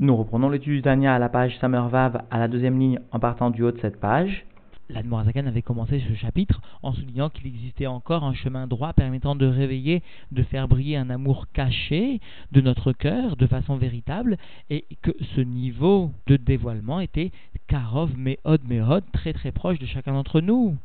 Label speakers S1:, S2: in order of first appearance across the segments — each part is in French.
S1: Nous reprenons l'étude du à la page Samervav à la deuxième ligne en partant du haut de cette page.
S2: L'Admorazakan avait commencé ce chapitre en soulignant qu'il existait encore un chemin droit permettant de réveiller, de faire briller un amour caché de notre cœur de façon véritable et que ce niveau de dévoilement était Karov Mehod Mehod très très proche de chacun d'entre nous.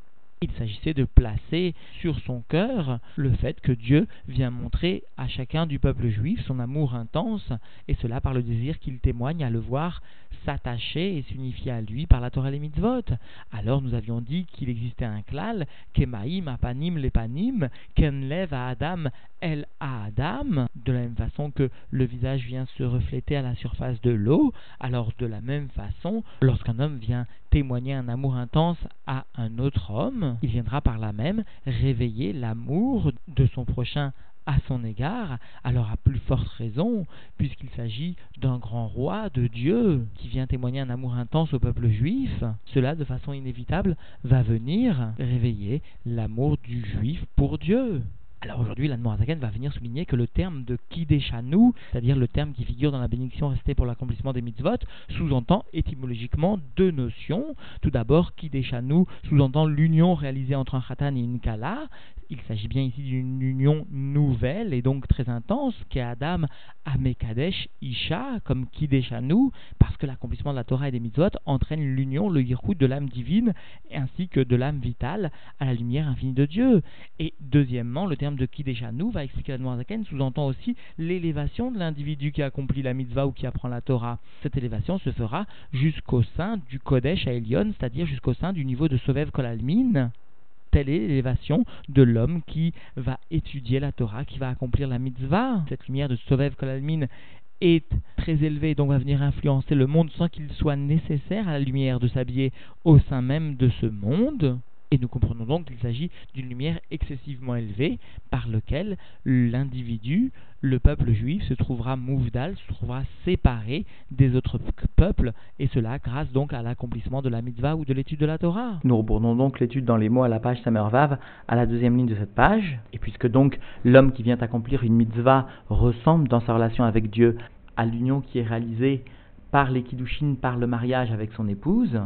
S2: Il s'agissait de placer sur son cœur le fait que Dieu vient montrer à chacun du peuple juif son amour intense, et cela par le désir qu'il témoigne à le voir s'attacher et s'unifier à lui par la Torah et les mitzvot. Alors nous avions dit qu'il existait un klal, kemaim apanim lepanim, kenlev à Adam el à Adam, de la même façon que le visage vient se refléter à la surface de l'eau, alors de la même façon, lorsqu'un homme vient témoigner un amour intense à un autre homme, il viendra par là même réveiller l'amour de son prochain à son égard, alors à plus forte raison, puisqu'il s'agit d'un grand roi de Dieu qui vient témoigner un amour intense au peuple juif, cela de façon inévitable va venir réveiller l'amour du juif pour Dieu. Alors aujourd'hui, la Zaken va venir souligner que le terme de Kideshanu, c'est-à-dire le terme qui figure dans la bénédiction restée pour l'accomplissement des mitzvot, sous-entend étymologiquement deux notions. Tout d'abord, Kideshanu sous-entend l'union réalisée entre un Khatan et une Kala. Il s'agit bien ici d'une union nouvelle et donc très intense, qu'est Adam Amekadesh Isha, comme Kideshanu, l'accomplissement de la Torah et des mitzvot entraîne l'union, le yichud de l'âme divine ainsi que de l'âme vitale à la lumière infinie de Dieu. Et deuxièmement, le terme de nous, va expliquer la Zaken, sous-entend aussi l'élévation de l'individu qui accomplit la mitzvah ou qui apprend la Torah. Cette élévation se fera jusqu'au sein du Kodesh à Elion, c'est-à-dire jusqu'au sein du niveau de Sovev Kolalmin. Telle est l'élévation de l'homme qui va étudier la Torah, qui va accomplir la mitzvah. Cette lumière de Sovev Kolalmin est très élevée, donc va venir influencer le monde sans qu'il soit nécessaire à la lumière de s'habiller au sein même de ce monde. Et nous comprenons donc qu'il s'agit d'une lumière excessivement élevée par laquelle l'individu, le peuple juif, se trouvera mouvdal, se trouvera séparé des autres peuples, et cela grâce donc à l'accomplissement de la mitzvah ou de l'étude de la Torah.
S1: Nous reprenons donc l'étude dans les mots à la page Samervav, à la deuxième ligne de cette page, et puisque donc l'homme qui vient accomplir une mitzvah ressemble dans sa relation avec Dieu à l'union qui est réalisée par les par le mariage avec son épouse,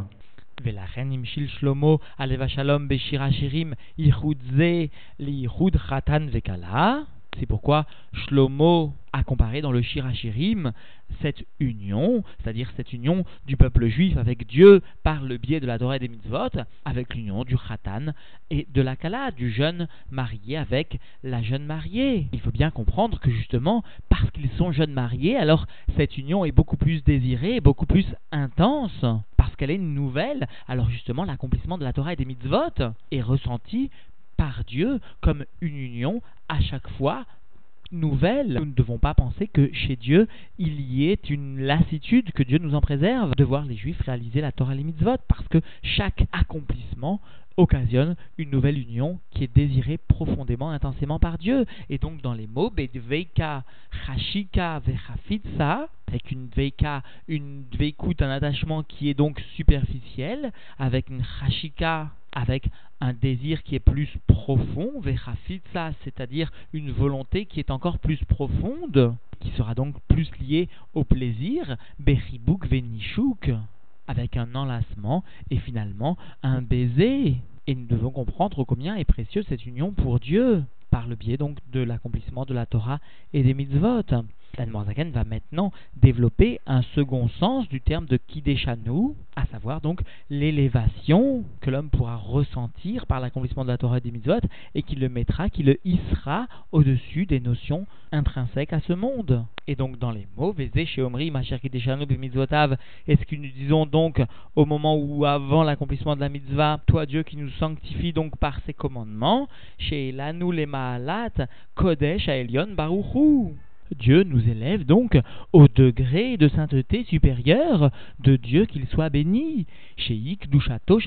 S2: c'est pourquoi Shlomo a comparé dans le Shirachirim cette union, c'est-à-dire cette union du peuple juif avec Dieu par le biais de la Torah et des mitzvot, avec l'union du Khatan et de la Kala, du jeune marié avec la jeune mariée. Il faut bien comprendre que justement, parce qu'ils sont jeunes mariés, alors cette union est beaucoup plus désirée, beaucoup plus intense qu'elle est nouvelle, alors justement l'accomplissement de la Torah et des mitzvot est ressenti par Dieu comme une union à chaque fois nouvelle. Nous ne devons pas penser que chez Dieu, il y ait une lassitude, que Dieu nous en préserve de voir les Juifs réaliser la Torah et les mitzvot, parce que chaque accomplissement occasionne une nouvelle union qui est désirée profondément, intensément par Dieu. Et donc dans les mots, Bedveika, Vechafitsa, avec une Dveika, une Dveikut, un attachement qui est donc superficiel, avec une Chashika, avec un désir qui est plus profond, Vechafitsa, c'est-à-dire une volonté qui est encore plus profonde, qui sera donc plus liée au plaisir, Beribuk Venishuk avec un enlacement et finalement un baiser. Et nous devons comprendre combien est précieuse cette union pour Dieu, par le biais donc de l'accomplissement de la Torah et des mitzvot. L'Anne va maintenant développer un second sens du terme de Kideshanu, savoir donc l'élévation que l'homme pourra ressentir par l'accomplissement de la Torah et des mitzvot et qui le mettra, qui le hissera au-dessus des notions intrinsèques à ce monde. Et donc dans les mots, chez Omri, est-ce que nous disons donc au moment où avant l'accomplissement de la mitzvah, toi Dieu qui nous sanctifie donc par ses commandements, chez Lanu le Maalat, Kodesh Aelion Baruchu. Dieu nous élève donc au degré de sainteté supérieure de Dieu qu'il soit béni. Sheik Dushato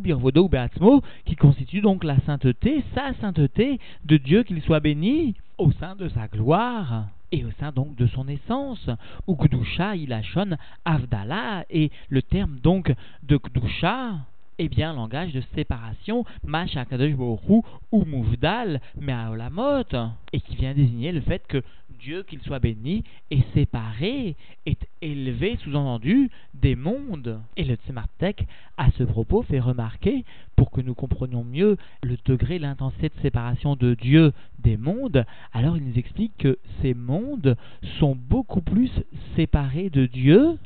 S2: Birvodo Beatzmo, qui constitue donc la sainteté, sa sainteté de Dieu qu'il soit béni au sein de sa gloire et au sein donc de son essence. Ou Kdusha Ilachon Avdala, et le terme donc de Kdusha eh bien, langage de séparation, Mashakadosh ou Mouvdal, Meaolamot, et qui vient désigner le fait que Dieu, qu'il soit béni, est séparé, est élevé, sous-entendu, des mondes. Et le Tzemartek, à ce propos, fait remarquer, pour que nous comprenions mieux le degré, l'intensité de séparation de Dieu des mondes, alors il nous explique que ces mondes sont beaucoup plus séparés de Dieu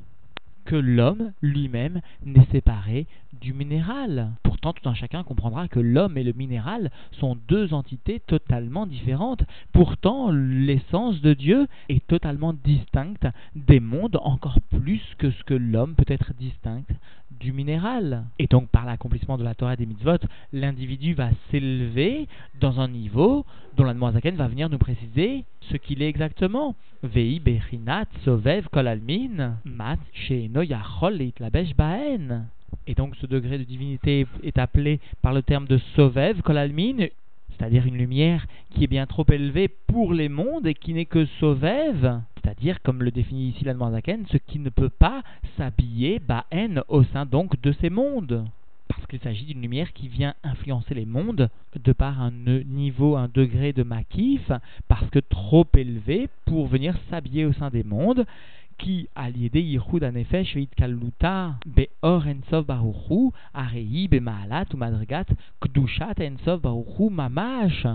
S2: que l'homme lui-même n'est séparé du minéral. Pourtant, tout un chacun comprendra que l'homme et le minéral sont deux entités totalement différentes. Pourtant, l'essence de Dieu est totalement distincte des mondes, encore plus que ce que l'homme peut être distinct minéral. Et donc, par l'accomplissement de la Torah des mitzvot, l'individu va s'élever dans un niveau dont la Zaken va venir nous préciser ce qu'il est exactement. Vei bechinat sovev kol mat yachol baen. Et donc ce degré de divinité est appelé par le terme de Sovev, Kolalmin, c'est-à-dire une lumière qui est bien trop élevée pour les mondes et qui n'est que Sovev, c'est-à-dire, comme le définit ici la Zaken, ce qui ne peut pas s'habiller Baen au sein donc de ces mondes. Parce qu'il s'agit d'une lumière qui vient influencer les mondes de par un niveau, un degré de makif, parce que trop élevé pour venir s'habiller au sein des mondes qui al yichud anefesh veitkaluta beor ensov baruchu arei bemaalat ou madrigat kdushat ensov baruchu mamash.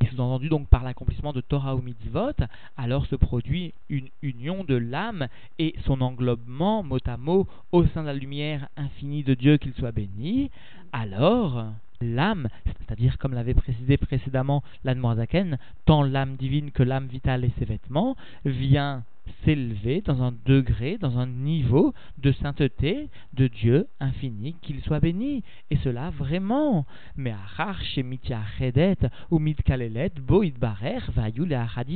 S2: Et sous-entendu donc par l'accomplissement de Torah ou Mitzvot, alors se produit une union de l'âme et son englobement mot à mot au sein de la lumière infinie de Dieu qu'il soit béni, alors l'âme, c'est-à-dire comme l'avait précisé précédemment l'Anne tant l'âme divine que l'âme vitale et ses vêtements, vient s'élever dans un degré, dans un niveau de sainteté de Dieu infini, qu'il soit béni. Et cela vraiment. Mais ou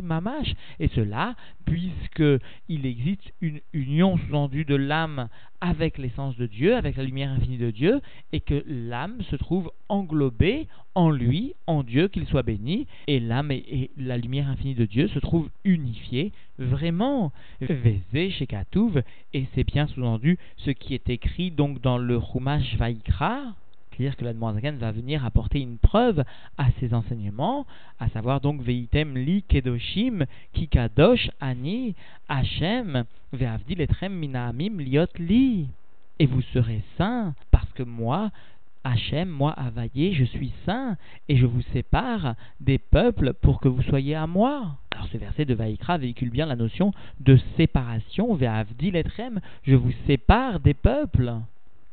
S2: mamash. Et cela, puisque il existe une union sous de l'âme avec l'essence de Dieu, avec la lumière infinie de Dieu, et que l'âme se trouve englobée en lui, en Dieu, qu'il soit béni, et l'âme et, la lumière infinie de Dieu se trouvent unifiées vraiment. Vézé et c'est bien sous-entendu ce qui est écrit donc dans le Chumash Vaikra, c'est-à-dire que la Zaken va venir apporter une preuve à ses enseignements, à savoir donc Veitem li kedoshim ki kadosh ani Hashem ve'avdi letrem minaamim liot li. Et vous serez saints parce que moi, Hachem, moi, Availlé, je suis saint, et je vous sépare des peuples pour que vous soyez à moi. Alors ce verset de Vaikra véhicule bien la notion de séparation, Ve'avdi letrem, je vous sépare des peuples.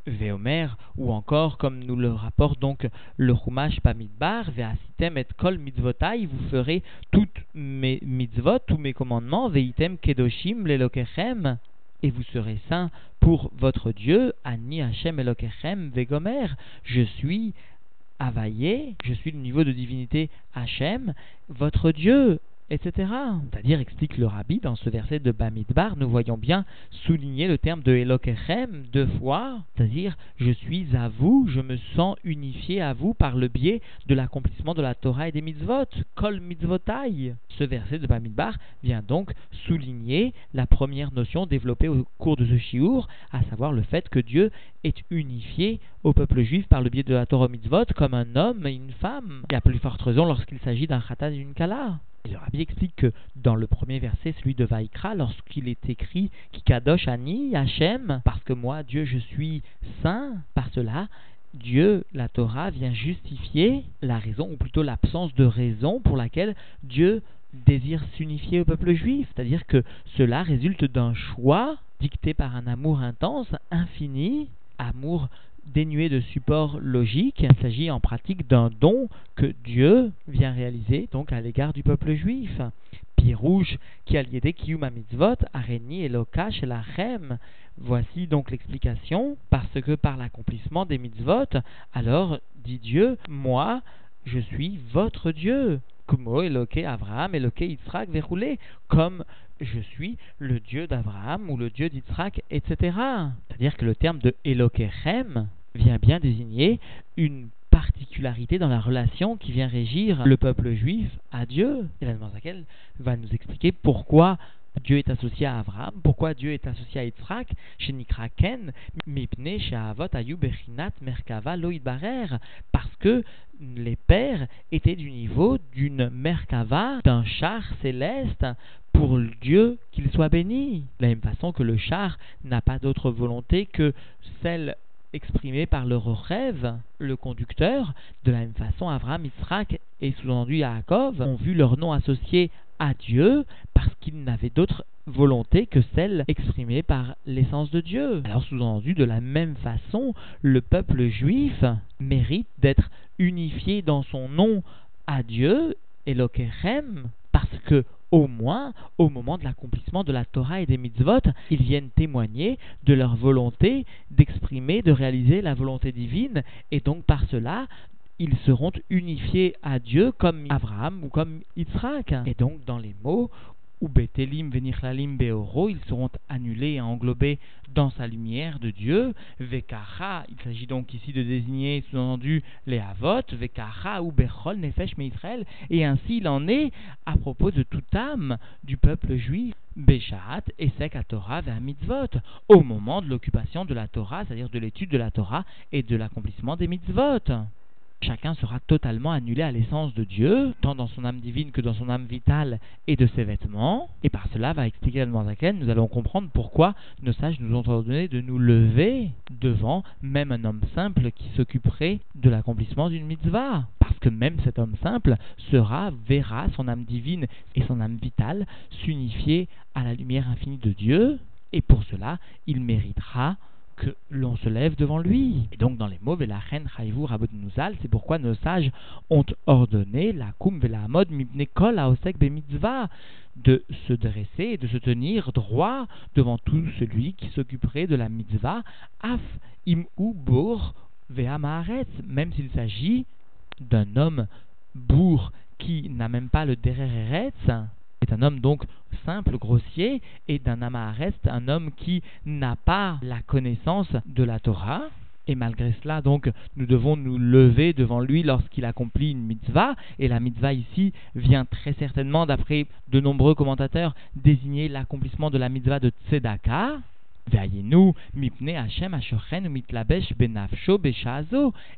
S2: Veomer, ou encore, comme nous le rapporte donc le Chumash Pamidbar, Veasitem et Kol Mitzvotai, vous ferez toutes mes mitzvot, tous mes commandements, Veitem Kedoshim Lelokechem, et vous serez saints pour votre Dieu, Ani Hashem Elokechem Vegomer, je suis Availlé, je suis le niveau de divinité Hachem, votre Dieu, etc. C'est-à-dire, explique le rabbi, dans ce verset de Bamidbar, nous voyons bien souligner le terme de Elokechem deux fois, c'est-à-dire, je suis à vous, je me sens unifié à vous par le biais de l'accomplissement de la Torah et des mitzvot, kol mitzvotai. Ce verset de Bamidbar vient donc souligner la première notion développée au cours de ce shiur, à savoir le fait que Dieu est unifié au peuple juif par le biais de la Torah mitzvot comme un homme et une femme. Et à plus forte raison lorsqu'il s'agit d'un khatan et d'une kala. Le rabbi explique que dans le premier verset, celui de Vaikra, lorsqu'il est écrit Kikadosh Ani Hachem, parce que moi, Dieu, je suis saint, par cela, Dieu, la Torah, vient justifier la raison, ou plutôt l'absence de raison pour laquelle Dieu désire s'unifier au peuple juif. C'est-à-dire que cela résulte d'un choix dicté par un amour intense, infini, amour dénué de support logique. Il s'agit en pratique d'un don que Dieu vient réaliser donc à l'égard du peuple juif. Pierre rouge qui a lié Kiyuma mitzvot, areni et et chem. Voici donc l'explication, parce que par l'accomplissement des mitzvot, alors, dit Dieu, moi, je suis votre Dieu. Kumo Eloke Abraham, Eloke Yitzhak, verroulé, comme je suis le Dieu d'Abraham ou le Dieu d'Yitzhak, etc. C'est-à-dire que le terme de Elokechem vient bien désigner une particularité dans la relation qui vient régir le peuple juif à Dieu. Et la laquelle va nous expliquer pourquoi Dieu est associé à Abraham, pourquoi Dieu est associé à Yitzhak, chez Nikraken, Mipne, chez Avot, Ayub, Merkava, Loïd Barer, parce que les pères étaient du niveau d'une Merkava, d'un char céleste, pour Dieu qu'il soit béni. De la même façon que le char n'a pas d'autre volonté que celle exprimée par le rêve, le conducteur. De la même façon, Abraham, Israël et sous-entendu Yaakov ont vu leur nom associé à Dieu parce qu'ils n'avaient d'autre volonté que celle exprimée par l'essence de Dieu. Alors sous-entendu, de la même façon, le peuple juif mérite d'être unifié dans son nom à Dieu, Elokerem, parce que au moins, au moment de l'accomplissement de la Torah et des mitzvot, ils viennent témoigner de leur volonté d'exprimer, de réaliser la volonté divine, et donc par cela, ils seront unifiés à Dieu comme Abraham ou comme Yitzhak. Et donc, dans les mots ou Betelim Venichlalim Beoro, ils seront annulés et englobés dans sa lumière de Dieu. Vekacha, il s'agit donc ici de désigner sous-entendu les Havot, Vekacha ou Bechol Nefesh Israël, et ainsi il en est à propos de toute âme du peuple juif. Beshat et Sek Torah vers mitzvot, au moment de l'occupation de la Torah, c'est-à-dire de l'étude de la Torah et de l'accomplissement des mitzvot chacun sera totalement annulé à l'essence de Dieu, tant dans son âme divine que dans son âme vitale et de ses vêtements. Et par cela, va expliquer laquelle nous allons comprendre pourquoi nos sages nous ont ordonné de nous lever devant même un homme simple qui s'occuperait de l'accomplissement d'une mitzvah. Parce que même cet homme simple sera, verra son âme divine et son âme vitale s'unifier à la lumière infinie de Dieu, et pour cela, il méritera que l'on se lève devant lui. Et donc dans les mots Velachen c'est pourquoi nos sages ont ordonné la Kum Velamod Mibne Kol Aosek Mitzvah de se dresser et de se tenir droit devant tout celui qui s'occuperait de la mitzvah, af im ou bour même s'il s'agit d'un homme bourg qui n'a même pas le dereretz, est un homme donc simple, grossier, et d'un amarest, un homme qui n'a pas la connaissance de la Torah. Et malgré cela, donc, nous devons nous lever devant lui lorsqu'il accomplit une mitzvah. Et la mitzvah ici vient très certainement, d'après de nombreux commentateurs, désigner l'accomplissement de la mitzvah de Tzedaka. mipne mitlabesh benafsho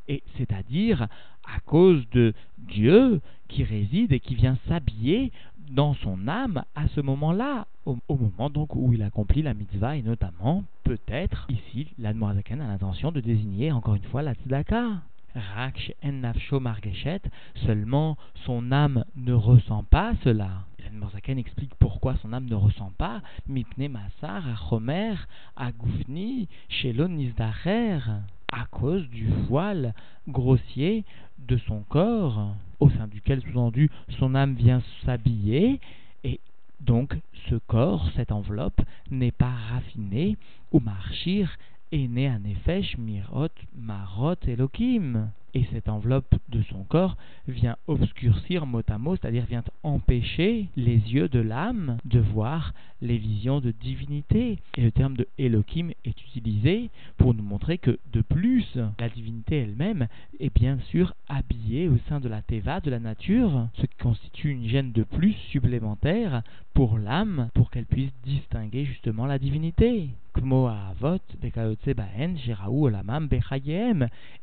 S2: Et c'est-à-dire à cause de Dieu qui réside et qui vient s'habiller dans son âme à ce moment-là, au, moment donc où il accomplit la mitzvah, et notamment, peut-être, ici, l'Admorazaken a l'intention de désigner encore une fois la tzedaka. Raksh en nafsho margeshet, seulement son âme ne ressent pas cela. L'Admorazaken explique pourquoi son âme ne ressent pas. Mipne masar, achomer, agufni, shelon nizdacher à cause du voile grossier de son corps, au sein duquel, sous-entendu, son âme vient s'habiller, et donc ce corps, cette enveloppe, n'est pas raffiné, ou marchir est né en effet Mirot, Marot, Elohim et cette enveloppe de son corps vient obscurcir mot à mot, c'est-à-dire vient empêcher les yeux de l'âme de voir les visions de divinité. Et le terme de Elohim est utilisé pour nous montrer que, de plus, la divinité elle-même est bien sûr habillée au sein de la Teva, de la nature, ce qui constitue une gêne de plus supplémentaire pour l'âme, pour qu'elle puisse distinguer justement la divinité.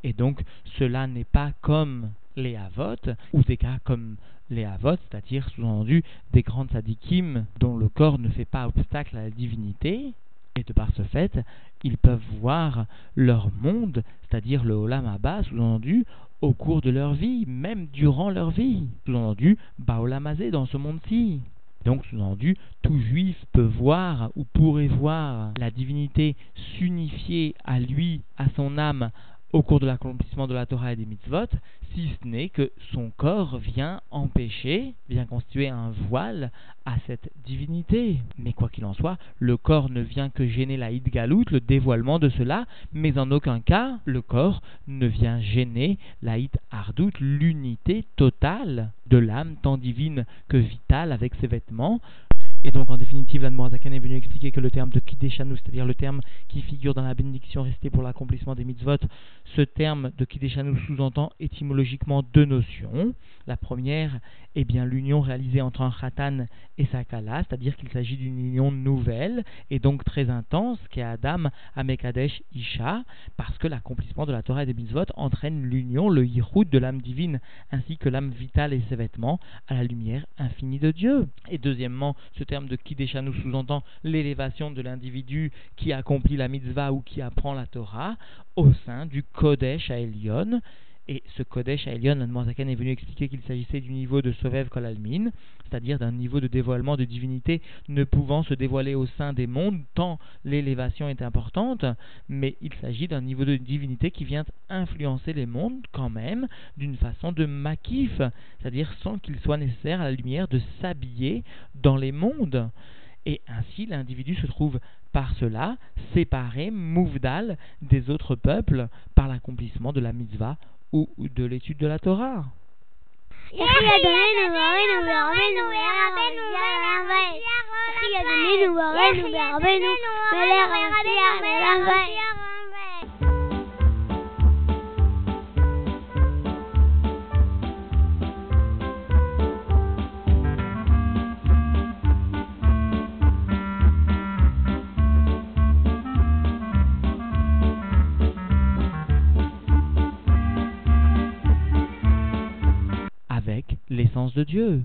S2: Et donc, cela n'est pas comme les Avot, ou des cas comme les Avot, c'est-à-dire sous-entendu des grandes sadikim dont le corps ne fait pas obstacle à la divinité, et de par ce fait, ils peuvent voir leur monde, c'est-à-dire le Olam Abba, sous-entendu, au cours de leur vie, même durant leur vie. Sous-entendu, Baolamazé dans ce monde-ci. Donc, sous-entendu, tout juif peut voir ou pourrait voir la divinité s'unifier à lui, à son âme, au cours de l'accomplissement de la Torah et des mitzvot, si ce n'est que son corps vient empêcher, vient constituer un voile à cette divinité. Mais quoi qu'il en soit, le corps ne vient que gêner la Galout, le dévoilement de cela, mais en aucun cas le corps ne vient gêner la Ardout, l'unité totale de l'âme, tant divine que vitale avec ses vêtements, et donc, en définitive, l'Admorazakan est venu expliquer que le terme de Kideshanu, c'est-à-dire le terme qui figure dans la bénédiction restée pour l'accomplissement des mitzvot, ce terme de Kideshanu sous-entend étymologiquement deux notions. La première est bien l'union réalisée entre un Khatan et sa Kala, c'est-à-dire qu'il s'agit d'une union nouvelle et donc très intense, qui est Adam, Amekadesh, Isha, parce que l'accomplissement de la Torah et des mitzvot entraîne l'union, le yichud de l'âme divine, ainsi que l'âme vitale et ses vêtements, à la lumière infinie de Dieu. Et deuxièmement, ce terme terme de Kideshanu sous-entend l'élévation de l'individu qui accomplit la mitzvah ou qui apprend la Torah au sein du Kodesh à et ce Kodesh à Elion, est venu expliquer qu'il s'agissait du niveau de Sovev Kolalmin, c'est-à-dire d'un niveau de dévoilement de divinité ne pouvant se dévoiler au sein des mondes, tant l'élévation est importante, mais il s'agit d'un niveau de divinité qui vient influencer les mondes quand même d'une façon de makif, c'est-à-dire sans qu'il soit nécessaire à la lumière de s'habiller dans les mondes. Et ainsi, l'individu se trouve par cela séparé, mouvdal, des autres peuples par l'accomplissement de la mitzvah ou de l'étude de la Torah. De Dieu.